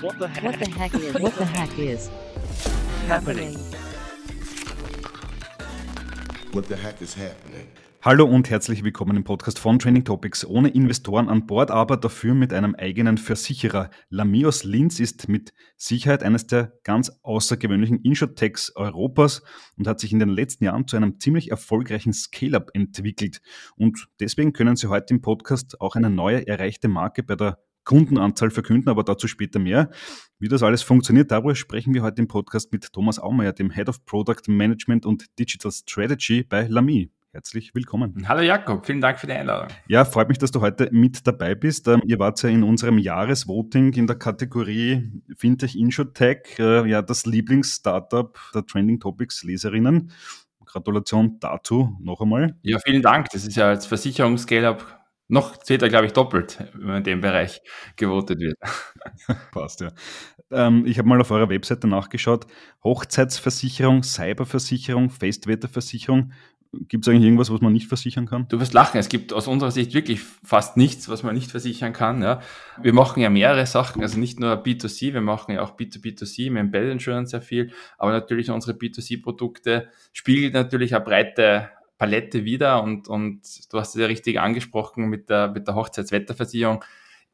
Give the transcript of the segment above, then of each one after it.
What the heck? What the heck is? What the heck is happening? What the heck is happening? Hallo und herzlich willkommen im Podcast von Training Topics. Ohne Investoren an Bord, aber dafür mit einem eigenen Versicherer. Lamios Linz ist mit Sicherheit eines der ganz außergewöhnlichen Insurtechs Europas und hat sich in den letzten Jahren zu einem ziemlich erfolgreichen Scale-up entwickelt. Und deswegen können Sie heute im Podcast auch eine neue erreichte Marke bei der Kundenanzahl verkünden, aber dazu später mehr. Wie das alles funktioniert, darüber sprechen wir heute im Podcast mit Thomas Aumeier, dem Head of Product Management und Digital Strategy bei Lamy. Herzlich willkommen. Hallo Jakob, vielen Dank für die Einladung. Ja, freut mich, dass du heute mit dabei bist. Ähm, ihr wart ja in unserem Jahresvoting in der Kategorie Fintech Insurtech, äh, ja, das Lieblingsstartup der Trending Topics Leserinnen. Gratulation dazu noch einmal. Ja, vielen Dank. Das ist ja als Versicherungs-Scale-Up noch zählt er, glaube ich, doppelt, wenn man in dem Bereich gewotet wird. Passt, ja. Ähm, ich habe mal auf eurer Webseite nachgeschaut. Hochzeitsversicherung, Cyberversicherung, Festwetterversicherung. Gibt es eigentlich irgendwas, was man nicht versichern kann? Du wirst lachen. Es gibt aus unserer Sicht wirklich fast nichts, was man nicht versichern kann. Ja. Wir machen ja mehrere Sachen, also nicht nur B2C, wir machen ja auch B2B2C, im Embedded Insurance sehr viel, aber natürlich unsere B2C-Produkte spiegeln natürlich eine breite Palette wieder und, und du hast es ja richtig angesprochen mit der, mit der Hochzeitswetterversicherung.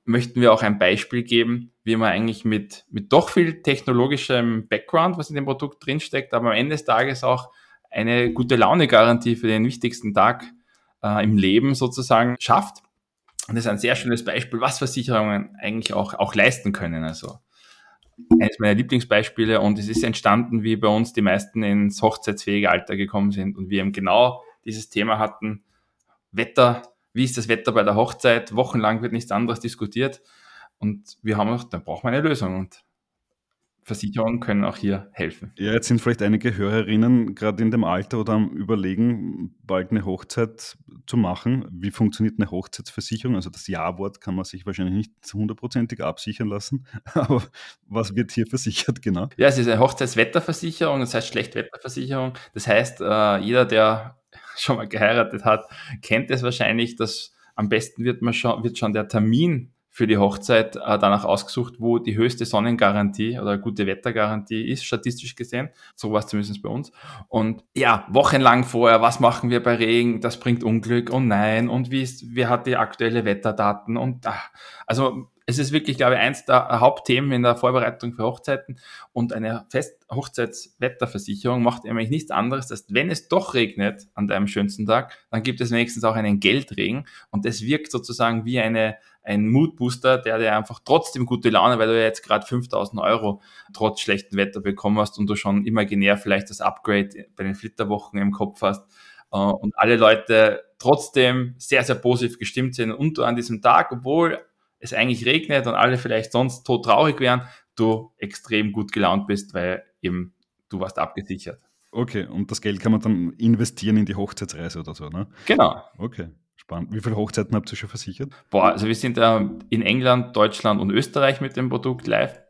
Möchten wir auch ein Beispiel geben, wie man eigentlich mit, mit doch viel technologischem Background, was in dem Produkt drinsteckt, aber am Ende des Tages auch eine gute Laune-Garantie für den wichtigsten Tag äh, im Leben sozusagen schafft. Und das ist ein sehr schönes Beispiel, was Versicherungen eigentlich auch, auch leisten können. Also eines meiner Lieblingsbeispiele und es ist entstanden, wie bei uns die meisten ins hochzeitsfähige Alter gekommen sind und wir eben genau dieses Thema hatten. Wetter, wie ist das Wetter bei der Hochzeit? Wochenlang wird nichts anderes diskutiert. Und wir haben auch, da braucht man eine Lösung. Und Versicherungen können auch hier helfen. Ja, jetzt sind vielleicht einige Hörerinnen gerade in dem Alter oder am Überlegen, bald eine Hochzeit zu machen. Wie funktioniert eine Hochzeitsversicherung? Also das Ja-Wort kann man sich wahrscheinlich nicht hundertprozentig absichern lassen. Aber was wird hier versichert genau? Ja, es ist eine Hochzeitswetterversicherung, das heißt Schlechtwetterversicherung. Das heißt, äh, jeder, der schon mal geheiratet hat, kennt es wahrscheinlich, dass am besten wird, man schon, wird schon der Termin für die Hochzeit äh, danach ausgesucht, wo die höchste Sonnengarantie oder gute Wettergarantie ist, statistisch gesehen. So war es zumindest bei uns. Und ja, wochenlang vorher, was machen wir bei Regen? Das bringt Unglück. Und nein. Und wie ist, wer hat die aktuelle Wetterdaten? Und ach, also es ist wirklich, glaube ich, eins der Hauptthemen in der Vorbereitung für Hochzeiten und eine Fest Hochzeitswetterversicherung macht nämlich nichts anderes, als wenn es doch regnet an deinem schönsten Tag, dann gibt es wenigstens auch einen Geldregen und das wirkt sozusagen wie eine, ein Moodbooster, der dir einfach trotzdem gute Laune, weil du ja jetzt gerade 5000 Euro trotz schlechtem Wetter bekommen hast und du schon imaginär vielleicht das Upgrade bei den Flitterwochen im Kopf hast äh, und alle Leute trotzdem sehr, sehr positiv gestimmt sind und du an diesem Tag, obwohl es eigentlich regnet und alle vielleicht sonst tot traurig wären, du extrem gut gelaunt bist, weil eben du warst abgesichert. Okay, und das Geld kann man dann investieren in die Hochzeitsreise oder so, ne? Genau. Okay, spannend. Wie viele Hochzeiten habt ihr schon versichert? Boah, also wir sind äh, in England, Deutschland und Österreich mit dem Produkt live.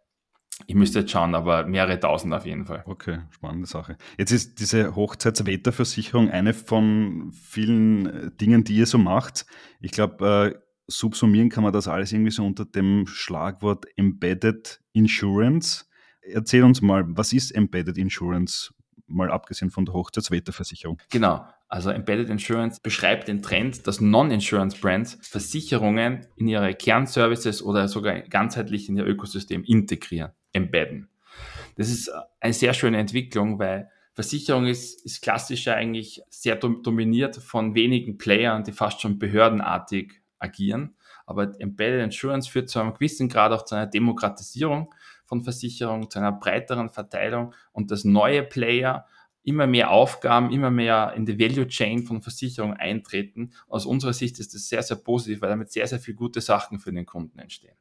Ich müsste jetzt schauen, aber mehrere tausend auf jeden Fall. Okay, spannende Sache. Jetzt ist diese Hochzeitswetterversicherung eine von vielen äh, Dingen, die ihr so macht. Ich glaube, äh, subsumieren kann man das alles irgendwie so unter dem Schlagwort Embedded Insurance. Erzähl uns mal, was ist Embedded Insurance, mal abgesehen von der Hochzeitswetterversicherung? Genau, also Embedded Insurance beschreibt den Trend, dass Non-Insurance Brands Versicherungen in ihre Kernservices oder sogar ganzheitlich in ihr Ökosystem integrieren, embedden. Das ist eine sehr schöne Entwicklung, weil Versicherung ist, ist klassisch eigentlich sehr dominiert von wenigen Playern, die fast schon behördenartig agieren. Aber Embedded Insurance führt zu einem gewissen Grad auch zu einer Demokratisierung von Versicherungen, zu einer breiteren Verteilung und dass neue Player immer mehr Aufgaben, immer mehr in die Value Chain von Versicherungen eintreten. Aus unserer Sicht ist das sehr, sehr positiv, weil damit sehr, sehr viele gute Sachen für den Kunden entstehen.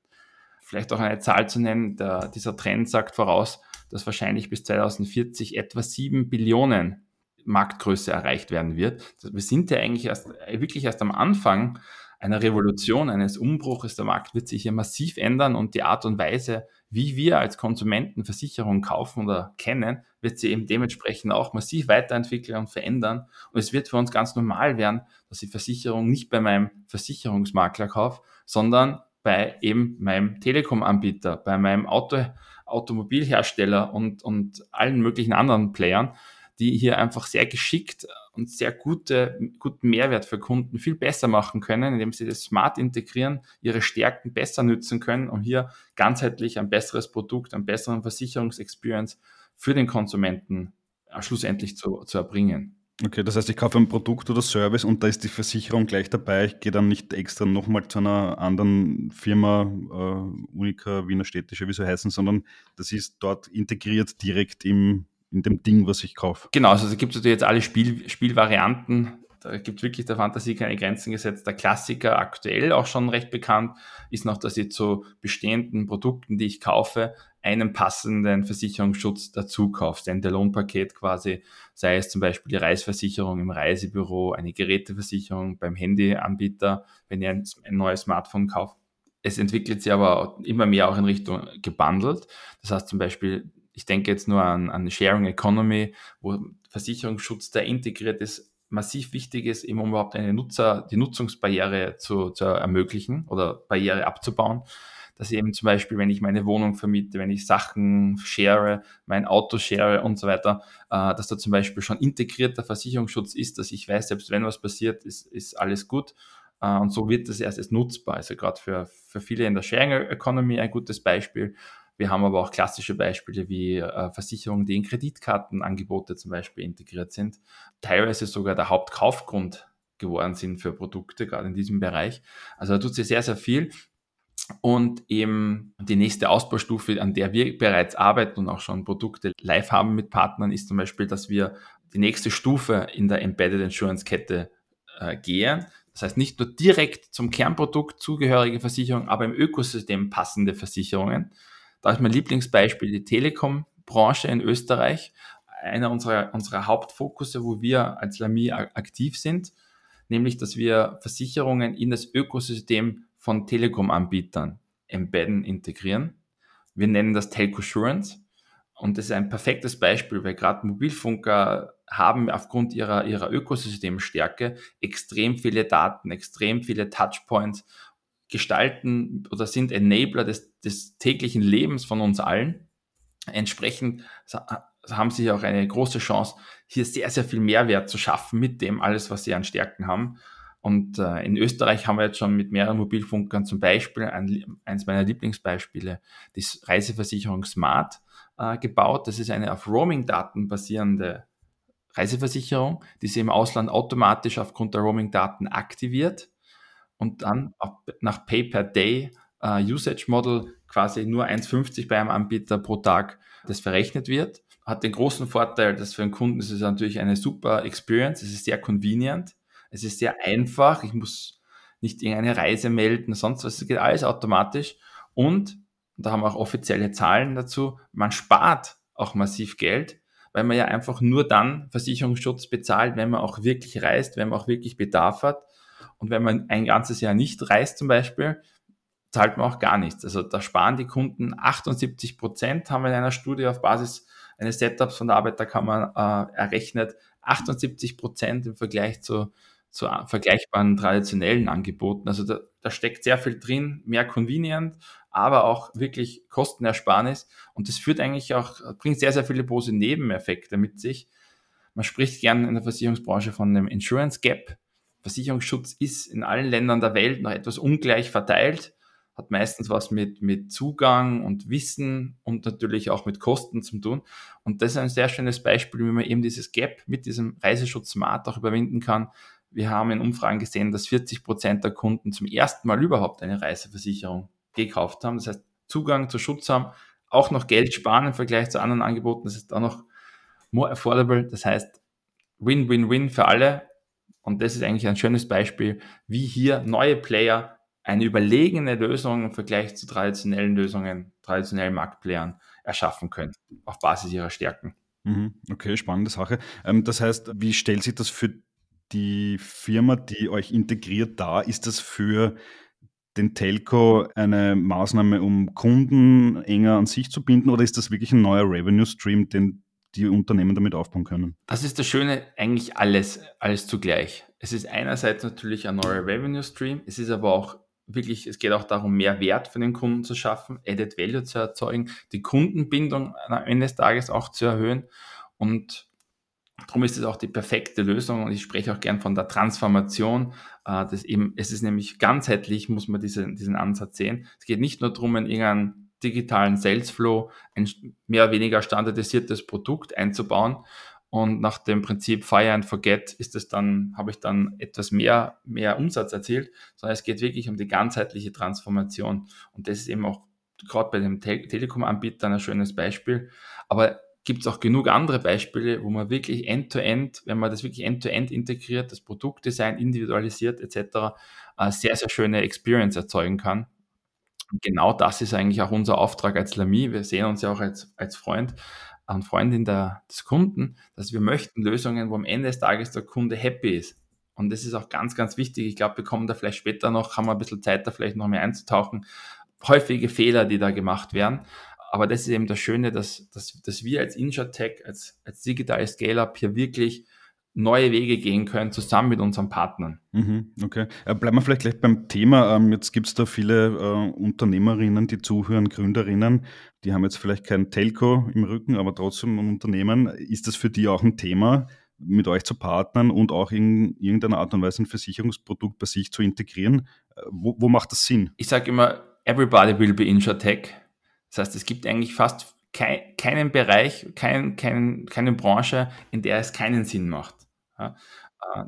Vielleicht auch eine Zahl zu nennen, der, dieser Trend sagt voraus, dass wahrscheinlich bis 2040 etwa 7 Billionen Marktgröße erreicht werden wird. Wir sind ja eigentlich erst, wirklich erst am Anfang einer Revolution, eines Umbruches. Der Markt wird sich hier massiv ändern und die Art und Weise, wie wir als Konsumenten Versicherungen kaufen oder kennen, wird sich eben dementsprechend auch massiv weiterentwickeln und verändern. Und es wird für uns ganz normal werden, dass ich Versicherung nicht bei meinem Versicherungsmakler kaufe, sondern bei eben meinem Telekom-Anbieter, bei meinem Auto, Automobilhersteller und, und allen möglichen anderen Playern, die hier einfach sehr geschickt und sehr gute, guten Mehrwert für Kunden viel besser machen können, indem sie das smart integrieren, ihre Stärken besser nützen können, um hier ganzheitlich ein besseres Produkt, einen besseren Versicherungsexperience für den Konsumenten äh, schlussendlich zu, zu erbringen. Okay, das heißt, ich kaufe ein Produkt oder Service und da ist die Versicherung gleich dabei. Ich gehe dann nicht extra nochmal zu einer anderen Firma, äh, Unica, Wiener Städtische, wie sie heißen, sondern das ist dort integriert direkt im, in dem Ding, was ich kaufe. Genau, also es gibt natürlich jetzt alle Spiel, Spielvarianten. Da gibt wirklich der Fantasie keine Grenzen gesetzt. Der Klassiker, aktuell auch schon recht bekannt, ist noch, dass ich zu bestehenden Produkten, die ich kaufe, einen passenden Versicherungsschutz dazu kaufe. Denn der Lohnpaket quasi, sei es zum Beispiel die Reisversicherung im Reisebüro, eine Geräteversicherung beim Handyanbieter, wenn ihr ein, ein neues Smartphone kauft. Es entwickelt sich aber immer mehr auch in Richtung gebundelt. Das heißt zum Beispiel ich denke jetzt nur an, an Sharing Economy, wo Versicherungsschutz, der integriert ist, massiv wichtig ist, eben um überhaupt eine Nutzer, die Nutzungsbarriere zu, zu ermöglichen oder Barriere abzubauen. Dass eben zum Beispiel, wenn ich meine Wohnung vermiete, wenn ich Sachen share, mein Auto share und so weiter, äh, dass da zum Beispiel schon integrierter Versicherungsschutz ist, dass ich weiß, selbst wenn was passiert, ist, ist alles gut. Äh, und so wird das erst erst nutzbar. Also gerade für, für viele in der Sharing Economy ein gutes Beispiel. Wir haben aber auch klassische Beispiele wie äh, Versicherungen, die in Kreditkartenangebote zum Beispiel integriert sind, teilweise sogar der Hauptkaufgrund geworden sind für Produkte, gerade in diesem Bereich. Also da tut sich sehr, sehr viel. Und eben die nächste Ausbaustufe, an der wir bereits arbeiten und auch schon Produkte live haben mit Partnern, ist zum Beispiel, dass wir die nächste Stufe in der Embedded Insurance Kette äh, gehen. Das heißt nicht nur direkt zum Kernprodukt zugehörige Versicherungen, aber im Ökosystem passende Versicherungen. Da ist mein Lieblingsbeispiel die Telekom-Branche in Österreich, einer unserer, unserer Hauptfokusse, wo wir als Lamy aktiv sind, nämlich dass wir Versicherungen in das Ökosystem von Telekom-Anbietern embedden, integrieren. Wir nennen das Telco Assurance und das ist ein perfektes Beispiel, weil gerade Mobilfunker haben aufgrund ihrer, ihrer Ökosystemstärke extrem viele Daten, extrem viele Touchpoints gestalten oder sind Enabler des, des täglichen Lebens von uns allen. Entsprechend haben sie auch eine große Chance, hier sehr, sehr viel Mehrwert zu schaffen mit dem alles, was sie an Stärken haben. Und äh, in Österreich haben wir jetzt schon mit mehreren Mobilfunkern zum Beispiel, ein, eins meiner Lieblingsbeispiele, die Reiseversicherung Smart äh, gebaut. Das ist eine auf Roaming-Daten basierende Reiseversicherung, die sie im Ausland automatisch aufgrund der Roaming-Daten aktiviert und dann nach Pay-per-Day uh, Usage Model quasi nur 1,50 bei einem Anbieter pro Tag das verrechnet wird. Hat den großen Vorteil, dass für einen Kunden ist es natürlich eine super Experience, es ist sehr convenient, es ist sehr einfach, ich muss nicht irgendeine Reise melden, sonst was, es geht alles automatisch. Und, da haben wir auch offizielle Zahlen dazu, man spart auch massiv Geld, weil man ja einfach nur dann Versicherungsschutz bezahlt, wenn man auch wirklich reist, wenn man auch wirklich Bedarf hat und wenn man ein ganzes Jahr nicht reist zum Beispiel, zahlt man auch gar nichts. Also da sparen die Kunden 78 Prozent, haben wir in einer Studie auf Basis eines Setups von der Arbeiterkammer äh, errechnet. 78 Prozent im Vergleich zu, zu vergleichbaren traditionellen Angeboten. Also da, da steckt sehr viel drin, mehr convenient, aber auch wirklich Kostenersparnis. Und das führt eigentlich auch, bringt sehr, sehr viele positive Nebeneffekte mit sich. Man spricht gern in der Versicherungsbranche von einem Insurance Gap. Versicherungsschutz ist in allen Ländern der Welt noch etwas ungleich verteilt, hat meistens was mit, mit Zugang und Wissen und natürlich auch mit Kosten zu tun. Und das ist ein sehr schönes Beispiel, wie man eben dieses Gap mit diesem Reiseschutz Smart auch überwinden kann. Wir haben in Umfragen gesehen, dass 40 Prozent der Kunden zum ersten Mal überhaupt eine Reiseversicherung gekauft haben. Das heißt, Zugang zu Schutz haben, auch noch Geld sparen im Vergleich zu anderen Angeboten. Das ist auch noch more affordable. Das heißt, Win-Win-Win für alle. Und das ist eigentlich ein schönes Beispiel, wie hier neue Player eine überlegene Lösung im Vergleich zu traditionellen Lösungen, traditionellen Marktplayern erschaffen können, auf Basis ihrer Stärken. Mhm. Okay, spannende Sache. Ähm, das heißt, wie stellt sich das für die Firma, die euch integriert, dar? Ist das für den Telco eine Maßnahme, um Kunden enger an sich zu binden oder ist das wirklich ein neuer Revenue Stream, den die Unternehmen damit aufbauen können. Das ist das Schöne, eigentlich alles, alles zugleich. Es ist einerseits natürlich ein neuer Revenue Stream, es ist aber auch wirklich, es geht auch darum, mehr Wert für den Kunden zu schaffen, Added Value zu erzeugen, die Kundenbindung am Ende des Tages auch zu erhöhen und Darum ist es auch die perfekte Lösung und ich spreche auch gern von der Transformation. Äh, das eben, es ist nämlich ganzheitlich, muss man diese, diesen Ansatz sehen. Es geht nicht nur darum, in irgendeinen digitalen Sales Flow ein mehr oder weniger standardisiertes Produkt einzubauen, und nach dem Prinzip Fire and Forget ist es dann, habe ich dann etwas mehr, mehr Umsatz erzielt, sondern es geht wirklich um die ganzheitliche Transformation. Und das ist eben auch gerade bei dem Te Telekom-Anbieter ein schönes Beispiel. Aber gibt es auch genug andere Beispiele, wo man wirklich end-to-end, -end, wenn man das wirklich end-to-end -end integriert, das Produktdesign individualisiert etc., eine sehr, sehr schöne Experience erzeugen kann. Und genau das ist eigentlich auch unser Auftrag als Lamy. Wir sehen uns ja auch als, als Freund, an Freundin der, des Kunden, dass wir möchten Lösungen, wo am Ende des Tages der Kunde happy ist. Und das ist auch ganz, ganz wichtig. Ich glaube, wir kommen da vielleicht später noch, haben wir ein bisschen Zeit, da vielleicht noch mehr einzutauchen. Häufige Fehler, die da gemacht werden. Aber das ist eben das Schöne, dass, dass, dass wir als InsurTech, als, als digitales Scale-Up hier wirklich neue Wege gehen können, zusammen mit unseren Partnern. Mhm, okay. Äh, bleiben wir vielleicht gleich beim Thema. Ähm, jetzt gibt es da viele äh, Unternehmerinnen, die zuhören, Gründerinnen, die haben jetzt vielleicht kein Telco im Rücken, aber trotzdem ein Unternehmen. Ist das für die auch ein Thema, mit euch zu partnern und auch in irgendeiner Art und Weise ein Versicherungsprodukt bei sich zu integrieren? Äh, wo, wo macht das Sinn? Ich sage immer, everybody will be InsurTech. Das heißt, es gibt eigentlich fast keinen Bereich, kein, kein, keine Branche, in der es keinen Sinn macht. Äh,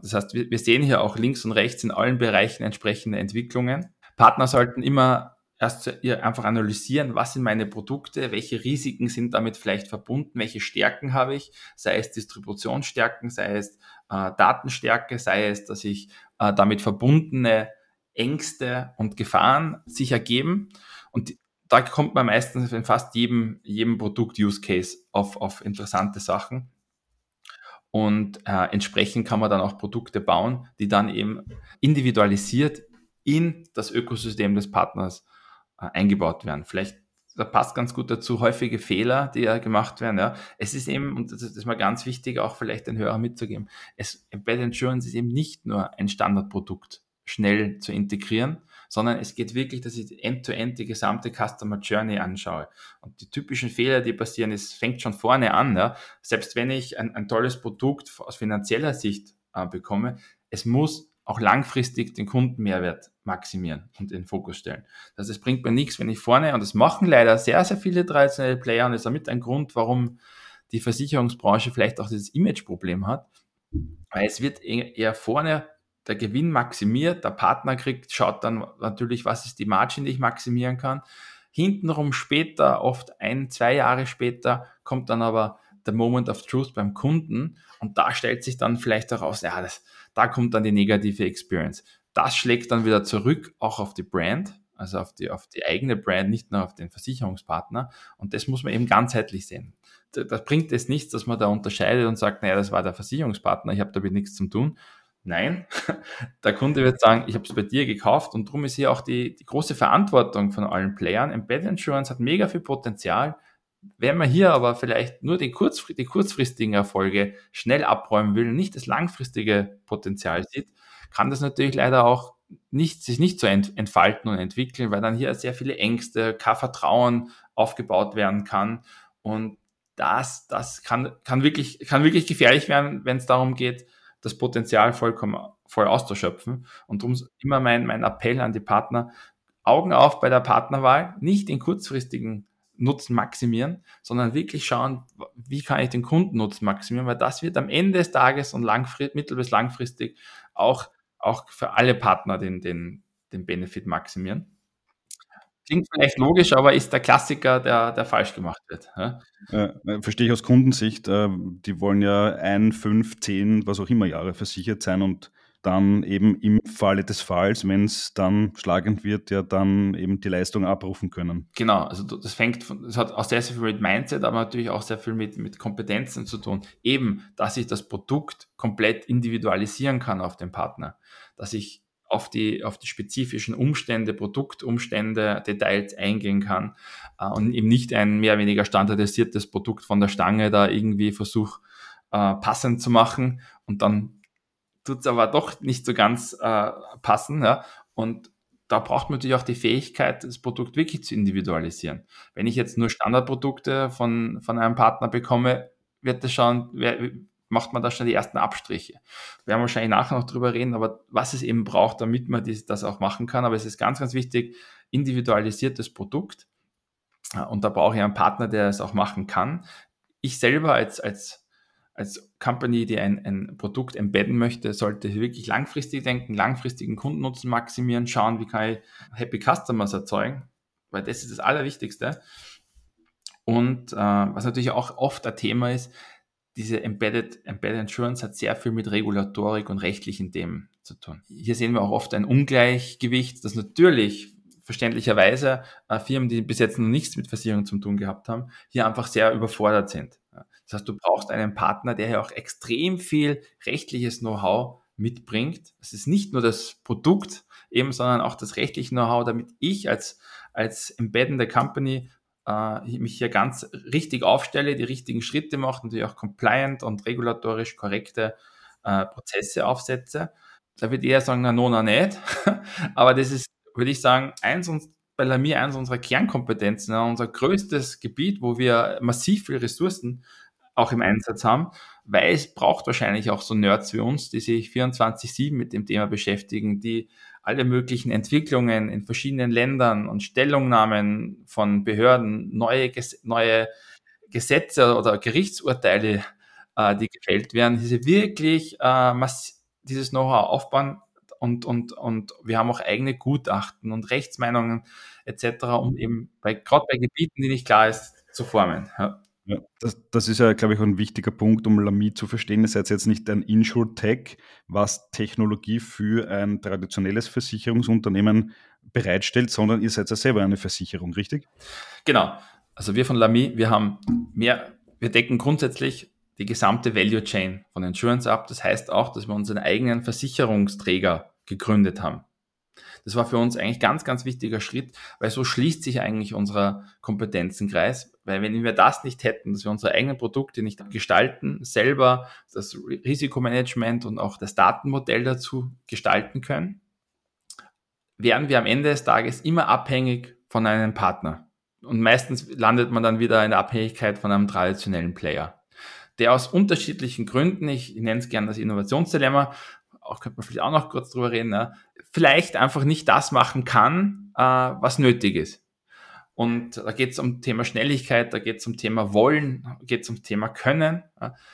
das heißt, wir, wir sehen hier auch links und rechts in allen Bereichen entsprechende Entwicklungen. Partner sollten immer erst einfach analysieren, was sind meine Produkte, welche Risiken sind damit vielleicht verbunden, welche Stärken habe ich, sei es Distributionsstärken, sei es äh, Datenstärke, sei es, dass ich äh, damit verbundene Ängste und Gefahren sich ergeben. Und da kommt man meistens in fast jedem, jedem Produkt-Use-Case auf, auf interessante Sachen. Und äh, entsprechend kann man dann auch Produkte bauen, die dann eben individualisiert in das Ökosystem des Partners äh, eingebaut werden. Vielleicht da passt ganz gut dazu häufige Fehler, die ja gemacht werden. Ja. Es ist eben, und das ist mal ganz wichtig, auch vielleicht den Hörer mitzugeben, es, Embedded Insurance ist eben nicht nur ein Standardprodukt schnell zu integrieren, sondern es geht wirklich, dass ich end-to-end -end die gesamte Customer Journey anschaue. Und die typischen Fehler, die passieren, es fängt schon vorne an. Ja. Selbst wenn ich ein, ein tolles Produkt aus finanzieller Sicht äh, bekomme, es muss auch langfristig den Kundenmehrwert maximieren und in den Fokus stellen. Das heißt, es bringt mir nichts, wenn ich vorne, und das machen leider sehr, sehr viele traditionelle Player, und das ist damit ein Grund, warum die Versicherungsbranche vielleicht auch dieses Image-Problem hat, weil es wird eher vorne der Gewinn maximiert, der Partner kriegt, schaut dann natürlich, was ist die Margin, die ich maximieren kann. Hintenrum später, oft ein, zwei Jahre später, kommt dann aber der Moment of Truth beim Kunden und da stellt sich dann vielleicht heraus, ja, das, da kommt dann die negative Experience. Das schlägt dann wieder zurück, auch auf die Brand, also auf die, auf die eigene Brand, nicht nur auf den Versicherungspartner. Und das muss man eben ganzheitlich sehen. Da, bringt es nichts, dass man da unterscheidet und sagt, naja, das war der Versicherungspartner, ich habe damit nichts zu tun, Nein, der Kunde wird sagen, ich habe es bei dir gekauft und darum ist hier auch die, die große Verantwortung von allen Playern. Embedded Insurance hat mega viel Potenzial. Wenn man hier aber vielleicht nur die, kurzfr die kurzfristigen Erfolge schnell abräumen will und nicht das langfristige Potenzial sieht, kann das natürlich leider auch nicht, sich nicht so ent entfalten und entwickeln, weil dann hier sehr viele Ängste, kein Vertrauen aufgebaut werden kann. Und das, das kann, kann, wirklich, kann wirklich gefährlich werden, wenn es darum geht, das Potenzial vollkommen voll auszuschöpfen. Und darum immer mein, mein Appell an die Partner, Augen auf bei der Partnerwahl, nicht den kurzfristigen Nutzen maximieren, sondern wirklich schauen, wie kann ich den Kundennutzen maximieren, weil das wird am Ende des Tages und mittel- bis langfristig auch, auch für alle Partner den, den, den Benefit maximieren. Klingt vielleicht logisch, aber ist der Klassiker, der, der falsch gemacht wird. Ja? Äh, verstehe ich aus Kundensicht. Äh, die wollen ja ein, fünf, zehn, was auch immer Jahre versichert sein und dann eben im Falle des Falls, wenn es dann schlagend wird, ja dann eben die Leistung abrufen können. Genau, also das fängt von, das hat auch sehr, sehr viel mit Mindset, aber natürlich auch sehr viel mit, mit Kompetenzen zu tun. Eben, dass ich das Produkt komplett individualisieren kann auf den Partner. Dass ich auf die, auf die spezifischen Umstände, Produktumstände, Details eingehen kann äh, und eben nicht ein mehr oder weniger standardisiertes Produkt von der Stange da irgendwie versuche äh, passend zu machen und dann tut es aber doch nicht so ganz äh, passen. Ja? Und da braucht man natürlich auch die Fähigkeit, das Produkt wirklich zu individualisieren. Wenn ich jetzt nur Standardprodukte von, von einem Partner bekomme, wird das schon, macht man da schon die ersten Abstriche. Wir werden wahrscheinlich nachher noch drüber reden, aber was es eben braucht, damit man das auch machen kann. Aber es ist ganz, ganz wichtig, individualisiertes Produkt. Und da brauche ich einen Partner, der es auch machen kann. Ich selber als, als, als Company, die ein, ein Produkt embedden möchte, sollte wirklich langfristig denken, langfristigen Kundennutzen maximieren, schauen, wie kann ich Happy Customers erzeugen, weil das ist das Allerwichtigste. Und äh, was natürlich auch oft ein Thema ist, diese Embedded, Embedded Insurance hat sehr viel mit Regulatorik und rechtlichen Themen zu tun. Hier sehen wir auch oft ein Ungleichgewicht, das natürlich verständlicherweise äh, Firmen, die bis jetzt noch nichts mit Versicherung zu tun gehabt haben, hier einfach sehr überfordert sind. Das heißt, du brauchst einen Partner, der hier auch extrem viel rechtliches Know-how mitbringt. Es ist nicht nur das Produkt eben, sondern auch das rechtliche Know-how, damit ich als, als embeddende Company äh, mich hier ganz richtig aufstelle, die richtigen Schritte mache, natürlich auch compliant und regulatorisch korrekte äh, Prozesse aufsetze. Da würde ich eher sagen, na, no, na, nicht. Aber das ist, würde ich sagen, eins und bei Lamir eins unserer Kernkompetenzen, unser größtes Gebiet, wo wir massiv viel Ressourcen auch im Einsatz haben, weil es braucht wahrscheinlich auch so Nerds wie uns, die sich 24-7 mit dem Thema beschäftigen, die alle möglichen Entwicklungen in verschiedenen Ländern und Stellungnahmen von Behörden, neue, neue Gesetze oder Gerichtsurteile, äh, die gefällt werden, diese wirklich äh, dieses Know-how aufbauen und, und, und wir haben auch eigene Gutachten und Rechtsmeinungen etc., um eben bei, gerade bei Gebieten, die nicht klar ist, zu formen. Ja. Ja, das, das, ist ja, glaube ich, ein wichtiger Punkt, um Lamy zu verstehen. Ihr seid jetzt nicht ein Insure-Tech, was Technologie für ein traditionelles Versicherungsunternehmen bereitstellt, sondern ihr seid ja selber eine Versicherung, richtig? Genau. Also wir von Lamy, wir haben mehr, wir decken grundsätzlich die gesamte Value Chain von Insurance ab. Das heißt auch, dass wir unseren eigenen Versicherungsträger gegründet haben. Das war für uns eigentlich ganz, ganz wichtiger Schritt, weil so schließt sich eigentlich unser Kompetenzenkreis. Weil wenn wir das nicht hätten, dass wir unsere eigenen Produkte nicht gestalten, selber das Risikomanagement und auch das Datenmodell dazu gestalten können, wären wir am Ende des Tages immer abhängig von einem Partner. Und meistens landet man dann wieder in der Abhängigkeit von einem traditionellen Player, der aus unterschiedlichen Gründen, ich nenne es gerne das Innovationsdilemma, auch könnte man vielleicht auch noch kurz drüber reden, ne, vielleicht einfach nicht das machen kann, äh, was nötig ist. Und da geht es um Thema Schnelligkeit, da geht es um Thema Wollen, geht es um Thema Können.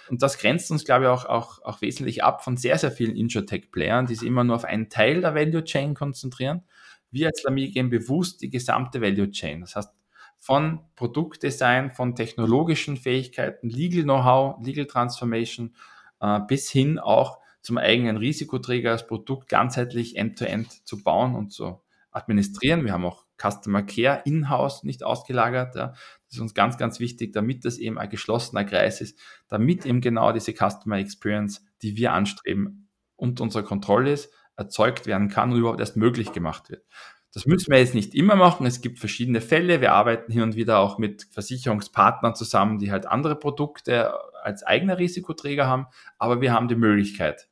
Und das grenzt uns, glaube ich, auch, auch, auch wesentlich ab von sehr, sehr vielen Insurtech-Playern, die sich immer nur auf einen Teil der Value Chain konzentrieren. Wir als Lamy gehen bewusst die gesamte Value Chain. Das heißt, von Produktdesign, von technologischen Fähigkeiten, Legal Know-how, Legal Transformation äh, bis hin auch zum eigenen Risikoträger das Produkt ganzheitlich end-to-end -end zu bauen und zu administrieren. Wir haben auch Customer Care in-house nicht ausgelagert. Ja. Das ist uns ganz, ganz wichtig, damit das eben ein geschlossener Kreis ist, damit eben genau diese Customer Experience, die wir anstreben, unter unserer Kontrolle ist, erzeugt werden kann und überhaupt erst möglich gemacht wird. Das müssen wir jetzt nicht immer machen. Es gibt verschiedene Fälle. Wir arbeiten hier und wieder auch mit Versicherungspartnern zusammen, die halt andere Produkte als eigener Risikoträger haben. Aber wir haben die Möglichkeit,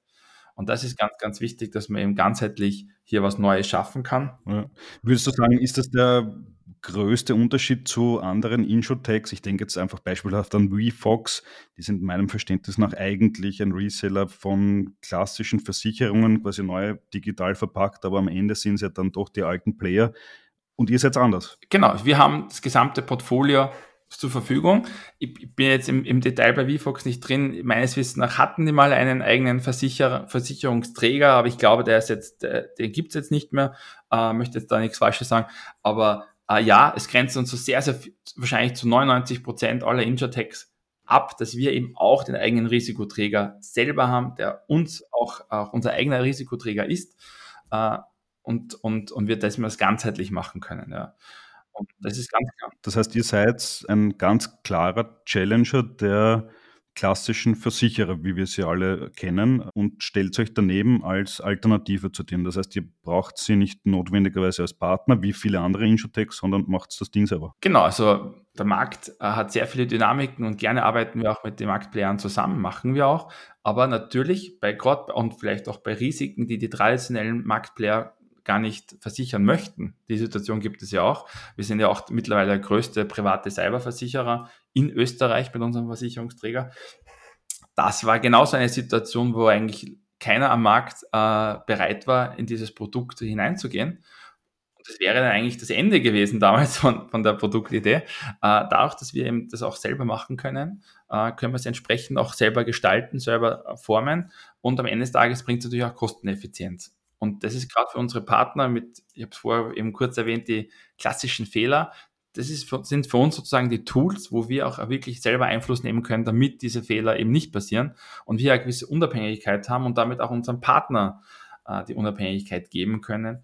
und das ist ganz, ganz wichtig, dass man eben ganzheitlich hier was Neues schaffen kann. Ja. Würdest du sagen, ist das der größte Unterschied zu anderen Insurtechs? Ich denke jetzt einfach beispielhaft an VFox. Die sind meinem Verständnis nach eigentlich ein Reseller von klassischen Versicherungen, quasi neu digital verpackt, aber am Ende sind es ja dann doch die alten Player. Und ihr seid anders. Genau, wir haben das gesamte Portfolio zur Verfügung. Ich, bin jetzt im, im, Detail bei VFox nicht drin. Meines Wissens nach hatten die mal einen eigenen Versicher, Versicherungsträger, aber ich glaube, der ist jetzt, der, den gibt's jetzt nicht mehr. Äh, möchte jetzt da nichts Falsches sagen. Aber äh, ja, es grenzt uns so sehr, sehr wahrscheinlich zu 99 Prozent aller Insurtechs ab, dass wir eben auch den eigenen Risikoträger selber haben, der uns auch, auch unser eigener Risikoträger ist äh, und, und, und wir das ganzheitlich machen können. Ja. Und das ist ganz klar. Das heißt, ihr seid ein ganz klarer Challenger der klassischen Versicherer, wie wir sie alle kennen, und stellt euch daneben als Alternative zu denen. Das heißt, ihr braucht sie nicht notwendigerweise als Partner wie viele andere Insurtechs, sondern macht das Ding selber. Genau, also der Markt äh, hat sehr viele Dynamiken und gerne arbeiten wir auch mit den Marktplayern zusammen, machen wir auch. Aber natürlich bei Gott und vielleicht auch bei Risiken, die die traditionellen Marktplayer gar nicht versichern möchten. Die Situation gibt es ja auch. Wir sind ja auch mittlerweile der größte private Cyberversicherer in Österreich mit unserem Versicherungsträger. Das war genauso eine Situation, wo eigentlich keiner am Markt äh, bereit war, in dieses Produkt hineinzugehen. Das wäre dann eigentlich das Ende gewesen damals von, von der Produktidee. Äh, dadurch, dass wir eben das auch selber machen können, äh, können wir es entsprechend auch selber gestalten, selber formen und am Ende des Tages bringt es natürlich auch Kosteneffizienz. Und das ist gerade für unsere Partner mit, ich habe es vorher eben kurz erwähnt, die klassischen Fehler. Das ist sind für uns sozusagen die Tools, wo wir auch wirklich selber Einfluss nehmen können, damit diese Fehler eben nicht passieren und wir eine gewisse Unabhängigkeit haben und damit auch unserem Partner äh, die Unabhängigkeit geben können,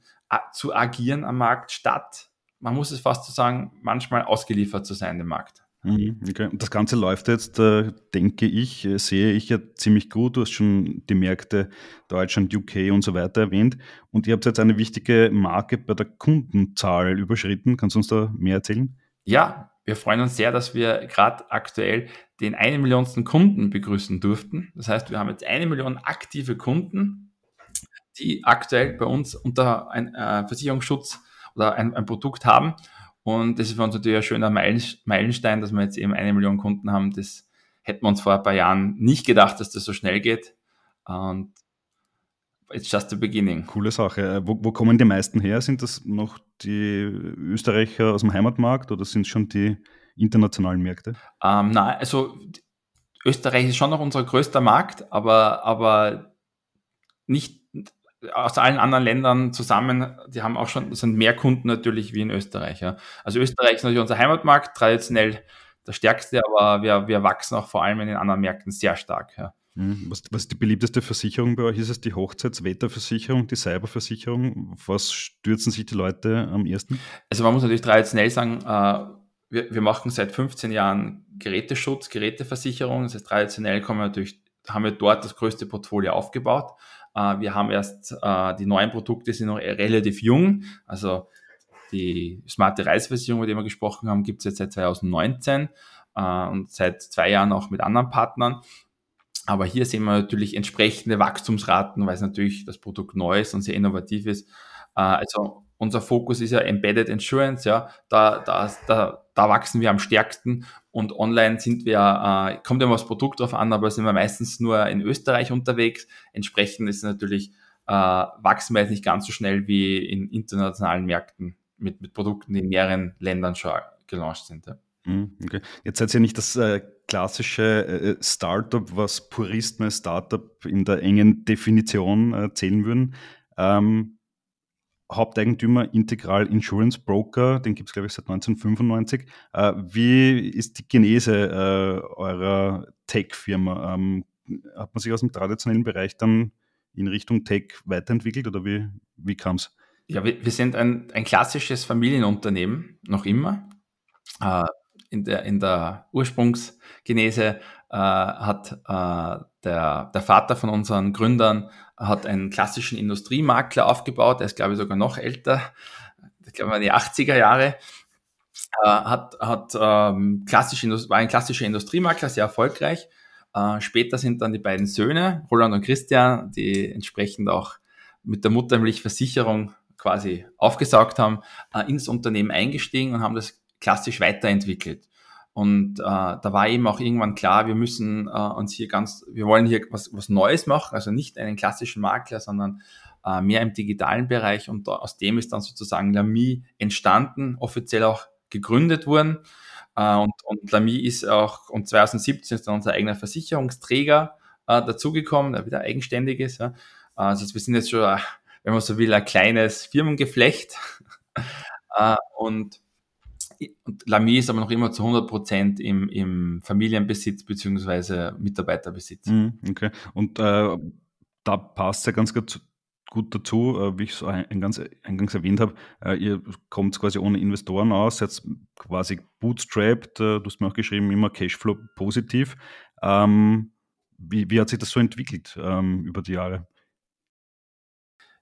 zu agieren am Markt, statt, man muss es fast so sagen, manchmal ausgeliefert zu sein dem Markt. Mhm, okay. Das Ganze läuft jetzt, äh, denke ich, äh, sehe ich ja ziemlich gut. Du hast schon die Märkte Deutschland, UK und so weiter erwähnt. Und ihr habt jetzt eine wichtige Marke bei der Kundenzahl überschritten. Kannst du uns da mehr erzählen? Ja, wir freuen uns sehr, dass wir gerade aktuell den eine Millionsten Kunden begrüßen durften. Das heißt, wir haben jetzt eine Million aktive Kunden die aktuell bei uns unter ein äh, Versicherungsschutz oder ein, ein, Produkt haben. Und das ist für uns natürlich ein schöner Meilenstein, dass wir jetzt eben eine Million Kunden haben. Das hätten wir uns vor ein paar Jahren nicht gedacht, dass das so schnell geht. Und it's just the beginning. Coole Sache. Wo, wo kommen die meisten her? Sind das noch die Österreicher aus dem Heimatmarkt oder sind es schon die internationalen Märkte? Ähm, nein, also Österreich ist schon noch unser größter Markt, aber, aber nicht aus allen anderen Ländern zusammen, die haben auch schon, sind mehr Kunden natürlich wie in Österreich. Ja. Also Österreich ist natürlich unser Heimatmarkt, traditionell der stärkste, aber wir, wir wachsen auch vor allem in den anderen Märkten sehr stark. Ja. Mhm. Was, was ist die beliebteste Versicherung bei euch? Ist es die Hochzeitswetterversicherung, die Cyberversicherung? Was stürzen sich die Leute am ersten? Also man muss natürlich traditionell sagen, äh, wir, wir machen seit 15 Jahren Geräteschutz, Geräteversicherung. Das heißt, traditionell kommen wir natürlich, haben wir dort das größte Portfolio aufgebaut. Äh, wir haben erst, äh, die neuen Produkte sind noch relativ jung. Also die smarte Reiseversicherung, über die wir gesprochen haben, gibt es jetzt seit 2019 äh, und seit zwei Jahren auch mit anderen Partnern. Aber hier sehen wir natürlich entsprechende Wachstumsraten, weil es natürlich das Produkt neu ist und sehr innovativ ist. Also unser Fokus ist ja Embedded Insurance, ja, da, da, da, da wachsen wir am stärksten und online sind wir, äh, kommt immer das Produkt drauf an, aber sind wir meistens nur in Österreich unterwegs. Entsprechend ist natürlich, äh, wachsen wir jetzt nicht ganz so schnell wie in internationalen Märkten mit, mit Produkten, die in mehreren Ländern schon gelauncht sind. Ja. Mhm, okay. Jetzt seid ihr nicht das äh, klassische äh, Startup, was Puristen als Startup in der engen Definition äh, zählen würden. Ähm, Haupteigentümer Integral Insurance Broker, den gibt es, glaube ich, seit 1995. Äh, wie ist die Genese äh, eurer Tech-Firma? Ähm, hat man sich aus dem traditionellen Bereich dann in Richtung Tech weiterentwickelt oder wie, wie kam es? Ja, wir, wir sind ein, ein klassisches Familienunternehmen, noch immer. Äh, in, der, in der Ursprungsgenese äh, hat äh, der, der Vater von unseren Gründern hat einen klassischen Industriemakler aufgebaut, der ist glaube ich sogar noch älter, ich glaube die 80er Jahre, äh, hat, hat ähm, klassisch, war ein klassischer Industriemakler, sehr erfolgreich. Äh, später sind dann die beiden Söhne, Roland und Christian, die entsprechend auch mit der Muttermilchversicherung quasi aufgesaugt haben, äh, ins Unternehmen eingestiegen und haben das klassisch weiterentwickelt. Und äh, da war eben auch irgendwann klar, wir müssen äh, uns hier ganz, wir wollen hier was, was Neues machen, also nicht einen klassischen Makler, sondern äh, mehr im digitalen Bereich. Und da, aus dem ist dann sozusagen Lamy entstanden, offiziell auch gegründet worden. Äh, und, und Lamy ist auch, und 2017 ist dann unser eigener Versicherungsträger äh, dazugekommen, der wieder eigenständig ist. Ja. Also wir sind jetzt schon, äh, wenn man so will, ein kleines Firmengeflecht. äh, und und Lamy ist aber noch immer zu 100 Prozent im, im Familienbesitz beziehungsweise Mitarbeiterbesitz. Mhm, okay. Und äh, da passt ja ganz gut, gut dazu, äh, wie ich es eingangs, eingangs erwähnt habe. Äh, ihr kommt quasi ohne Investoren aus, jetzt quasi bootstrapped. Äh, du hast mir auch geschrieben, immer Cashflow positiv. Ähm, wie, wie hat sich das so entwickelt ähm, über die Jahre?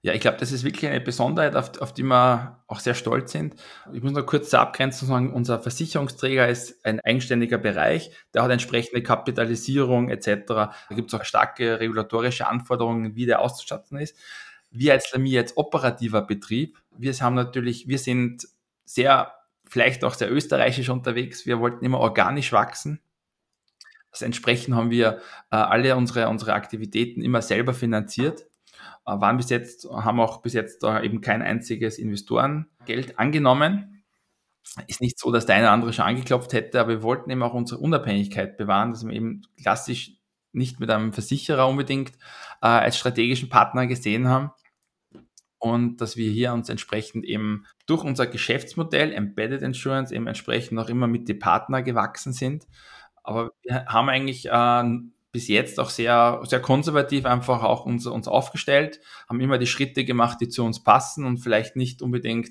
Ja, ich glaube, das ist wirklich eine Besonderheit, auf, auf, die wir auch sehr stolz sind. Ich muss noch kurz zur Abgrenzung sagen, unser Versicherungsträger ist ein eigenständiger Bereich, der hat entsprechende Kapitalisierung etc. Da gibt es auch starke regulatorische Anforderungen, wie der auszustatten ist. Wir als Lamia, als operativer Betrieb, wir haben natürlich, wir sind sehr, vielleicht auch sehr österreichisch unterwegs. Wir wollten immer organisch wachsen. Das entsprechend haben wir äh, alle unsere, unsere Aktivitäten immer selber finanziert. Äh, waren bis jetzt, haben auch bis jetzt da eben kein einziges Investorengeld angenommen. Ist nicht so, dass der eine oder andere schon angeklopft hätte, aber wir wollten eben auch unsere Unabhängigkeit bewahren, dass wir eben klassisch nicht mit einem Versicherer unbedingt äh, als strategischen Partner gesehen haben, und dass wir hier uns entsprechend eben durch unser Geschäftsmodell Embedded Insurance eben entsprechend auch immer mit den Partner gewachsen sind. Aber wir haben eigentlich äh, bis jetzt auch sehr, sehr konservativ einfach auch uns, uns aufgestellt, haben immer die Schritte gemacht, die zu uns passen und vielleicht nicht unbedingt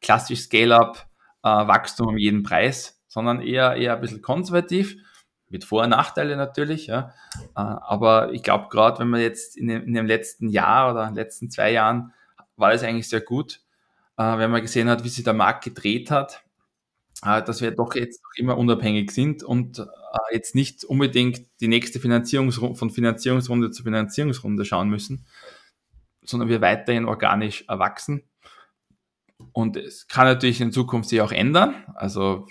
klassisch Scale-up äh, Wachstum um jeden Preis, sondern eher, eher ein bisschen konservativ mit Vor- und Nachteile natürlich, ja. Äh, aber ich glaube, gerade wenn man jetzt in dem, in dem letzten Jahr oder in den letzten zwei Jahren war es eigentlich sehr gut, äh, wenn man gesehen hat, wie sich der Markt gedreht hat, dass wir doch jetzt noch immer unabhängig sind und äh, jetzt nicht unbedingt die nächste Finanzierungsrunde von Finanzierungsrunde zu Finanzierungsrunde schauen müssen, sondern wir weiterhin organisch erwachsen. Und es kann natürlich in Zukunft sich auch ändern. Also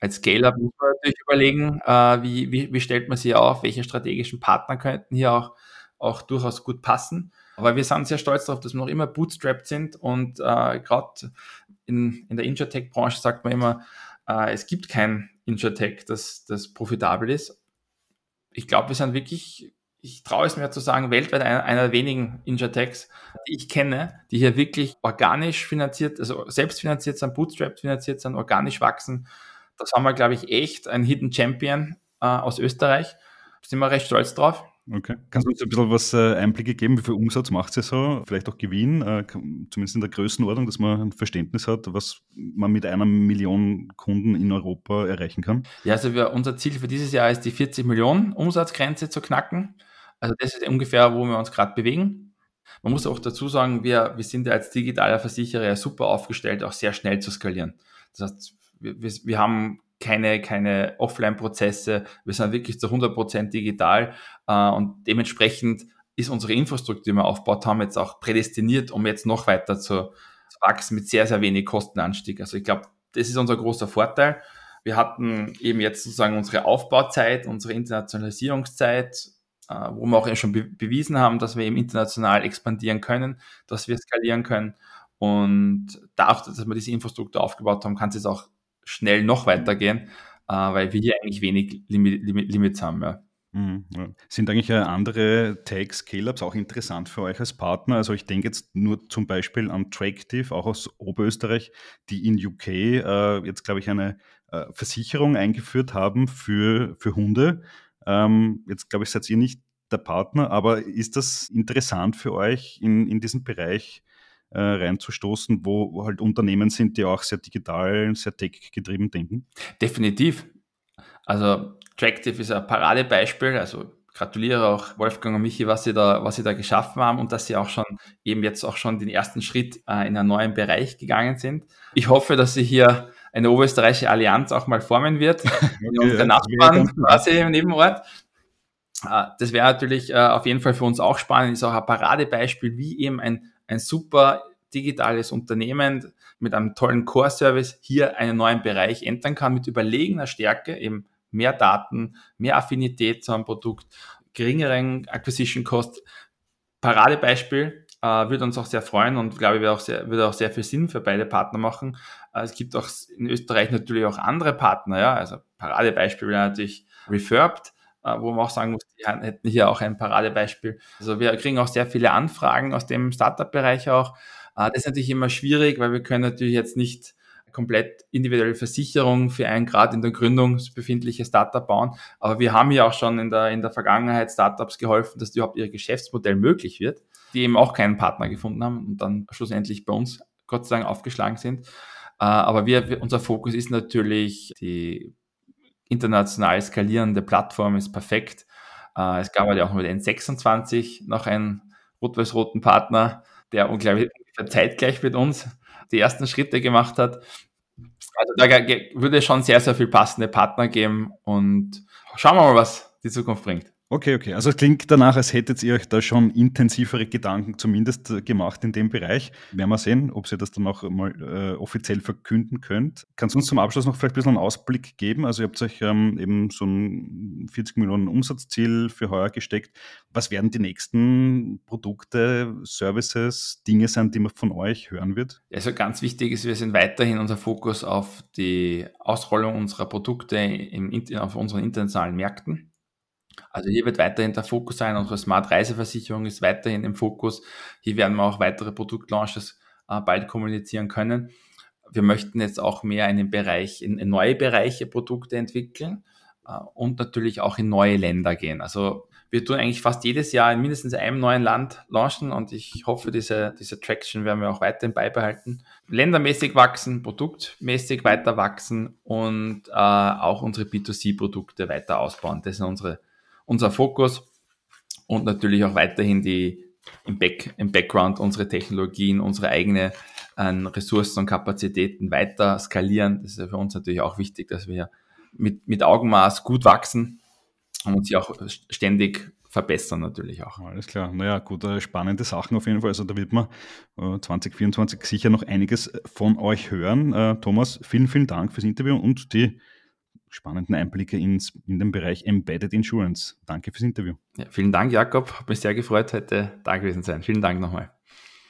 als Scale-Up muss man natürlich überlegen, äh, wie, wie, wie stellt man sie auf, welche strategischen Partner könnten hier auch, auch durchaus gut passen. Aber wir sind sehr stolz darauf, dass wir noch immer bootstrapped sind und äh, gerade in, in der Insurtech-Branche sagt man immer, äh, es gibt kein Insurtech, das, das profitabel ist. Ich glaube, wir sind wirklich, ich traue es mir zu sagen, weltweit einer, einer der wenigen Insurtechs, die ich kenne, die hier wirklich organisch finanziert, also selbst finanziert sind, bootstrapped finanziert sind, organisch wachsen. Das haben wir, glaube ich, echt ein Hidden Champion äh, aus Österreich. Da sind wir recht stolz drauf. Okay. Kannst du uns ein bisschen was äh, Einblicke geben? Wie viel Umsatz macht ihr so? Vielleicht auch Gewinn, äh, zumindest in der Größenordnung, dass man ein Verständnis hat, was man mit einer Million Kunden in Europa erreichen kann? Ja, also wir, unser Ziel für dieses Jahr ist die 40 Millionen Umsatzgrenze zu knacken. Also das ist ungefähr, wo wir uns gerade bewegen. Man muss auch dazu sagen, wir, wir sind ja als digitaler Versicherer ja super aufgestellt, auch sehr schnell zu skalieren. Das heißt, wir, wir haben keine, keine Offline-Prozesse. Wir sind wirklich zu 100% digital äh, und dementsprechend ist unsere Infrastruktur, die wir aufgebaut haben, jetzt auch prädestiniert, um jetzt noch weiter zu, zu wachsen mit sehr, sehr wenig Kostenanstieg. Also ich glaube, das ist unser großer Vorteil. Wir hatten eben jetzt sozusagen unsere Aufbauzeit, unsere Internationalisierungszeit, äh, wo wir auch schon be bewiesen haben, dass wir eben international expandieren können, dass wir skalieren können. Und dadurch, dass wir diese Infrastruktur aufgebaut haben, kann es jetzt auch schnell noch weitergehen, äh, weil wir hier eigentlich wenig Limit, Limit, Limits haben. Ja. Mhm, Sind eigentlich andere Tag-Scale-Ups auch interessant für euch als Partner? Also ich denke jetzt nur zum Beispiel an Tractive, auch aus Oberösterreich, die in UK äh, jetzt, glaube ich, eine äh, Versicherung eingeführt haben für, für Hunde. Ähm, jetzt, glaube ich, seid ihr nicht der Partner, aber ist das interessant für euch in, in diesem Bereich äh, reinzustoßen, wo, halt Unternehmen sind, die auch sehr digital, sehr tech-getrieben denken? Definitiv. Also Tractive ist ein Paradebeispiel. Also gratuliere auch Wolfgang und Michi, was sie da, was sie da geschaffen haben und dass sie auch schon eben jetzt auch schon den ersten Schritt äh, in einen neuen Bereich gegangen sind. Ich hoffe, dass sie hier eine oberösterreichische Allianz auch mal formen wird. Okay, unsere Nachbarn quasi im Nebenort. Äh, das wäre natürlich äh, auf jeden Fall für uns auch spannend. Ist auch ein Paradebeispiel, wie eben ein ein super digitales Unternehmen mit einem tollen Core-Service hier einen neuen Bereich entern kann mit überlegener Stärke, eben mehr Daten, mehr Affinität zu einem Produkt, geringeren Acquisition Cost. Paradebeispiel, äh, würde uns auch sehr freuen und glaube ich, würde auch sehr, auch sehr viel Sinn für beide Partner machen. Äh, es gibt auch in Österreich natürlich auch andere Partner, ja, also Paradebeispiel wäre natürlich Refurbed, wo man auch sagen muss, die hätten hier auch ein Paradebeispiel. Also wir kriegen auch sehr viele Anfragen aus dem Startup-Bereich auch. Äh, das ist natürlich immer schwierig, weil wir können natürlich jetzt nicht komplett individuelle Versicherung für ein Grad in der Gründung befindliche Startup bauen. Aber wir haben ja auch schon in der, in der Vergangenheit Startups geholfen, dass überhaupt ihr Geschäftsmodell möglich wird, die eben auch keinen Partner gefunden haben und dann schlussendlich bei uns Gott sei Dank aufgeschlagen sind. Äh, aber wir, unser Fokus ist natürlich die international skalierende Plattform ist perfekt. Äh, es gab halt auch mit N26 noch einen rot-weiß-roten Partner, der unglaublich zeitgleich mit uns die ersten Schritte gemacht hat. Also da würde es schon sehr, sehr viel passende Partner geben und schauen wir mal, was die Zukunft bringt. Okay, okay. Also es klingt danach, als hättet ihr euch da schon intensivere Gedanken zumindest äh, gemacht in dem Bereich. Werden wir sehen, ob ihr das dann auch mal äh, offiziell verkünden könnt. Kannst du uns zum Abschluss noch vielleicht ein bisschen einen Ausblick geben? Also ihr habt euch ähm, eben so ein 40 Millionen Umsatzziel für heuer gesteckt. Was werden die nächsten Produkte, Services, Dinge sein, die man von euch hören wird? Also ganz wichtig ist, wir sind weiterhin unser Fokus auf die Ausrollung unserer Produkte im, auf unseren internationalen Märkten. Also hier wird weiterhin der Fokus sein. Unsere Smart Reiseversicherung ist weiterhin im Fokus. Hier werden wir auch weitere Produktlaunches äh, bald kommunizieren können. Wir möchten jetzt auch mehr in den Bereich, in, in neue Bereiche Produkte entwickeln äh, und natürlich auch in neue Länder gehen. Also wir tun eigentlich fast jedes Jahr in mindestens einem neuen Land launchen und ich hoffe, diese, diese Traction werden wir auch weiterhin beibehalten. Ländermäßig wachsen, produktmäßig weiter wachsen und äh, auch unsere B2C-Produkte weiter ausbauen. Das sind unsere unser Fokus und natürlich auch weiterhin die im, Back, im Background unsere Technologien, unsere eigene äh, Ressourcen und Kapazitäten weiter skalieren. Das ist ja für uns natürlich auch wichtig, dass wir mit, mit Augenmaß gut wachsen und uns hier auch ständig verbessern natürlich auch. Alles klar. Naja, gut, äh, spannende Sachen auf jeden Fall. Also da wird man 2024 äh, sicher noch einiges von euch hören. Äh, Thomas, vielen, vielen Dank fürs Interview und die spannenden Einblicke ins, in den Bereich Embedded Insurance. Danke fürs Interview. Ja, vielen Dank, Jakob. Hat mich sehr gefreut, heute da gewesen sein. Vielen Dank nochmal.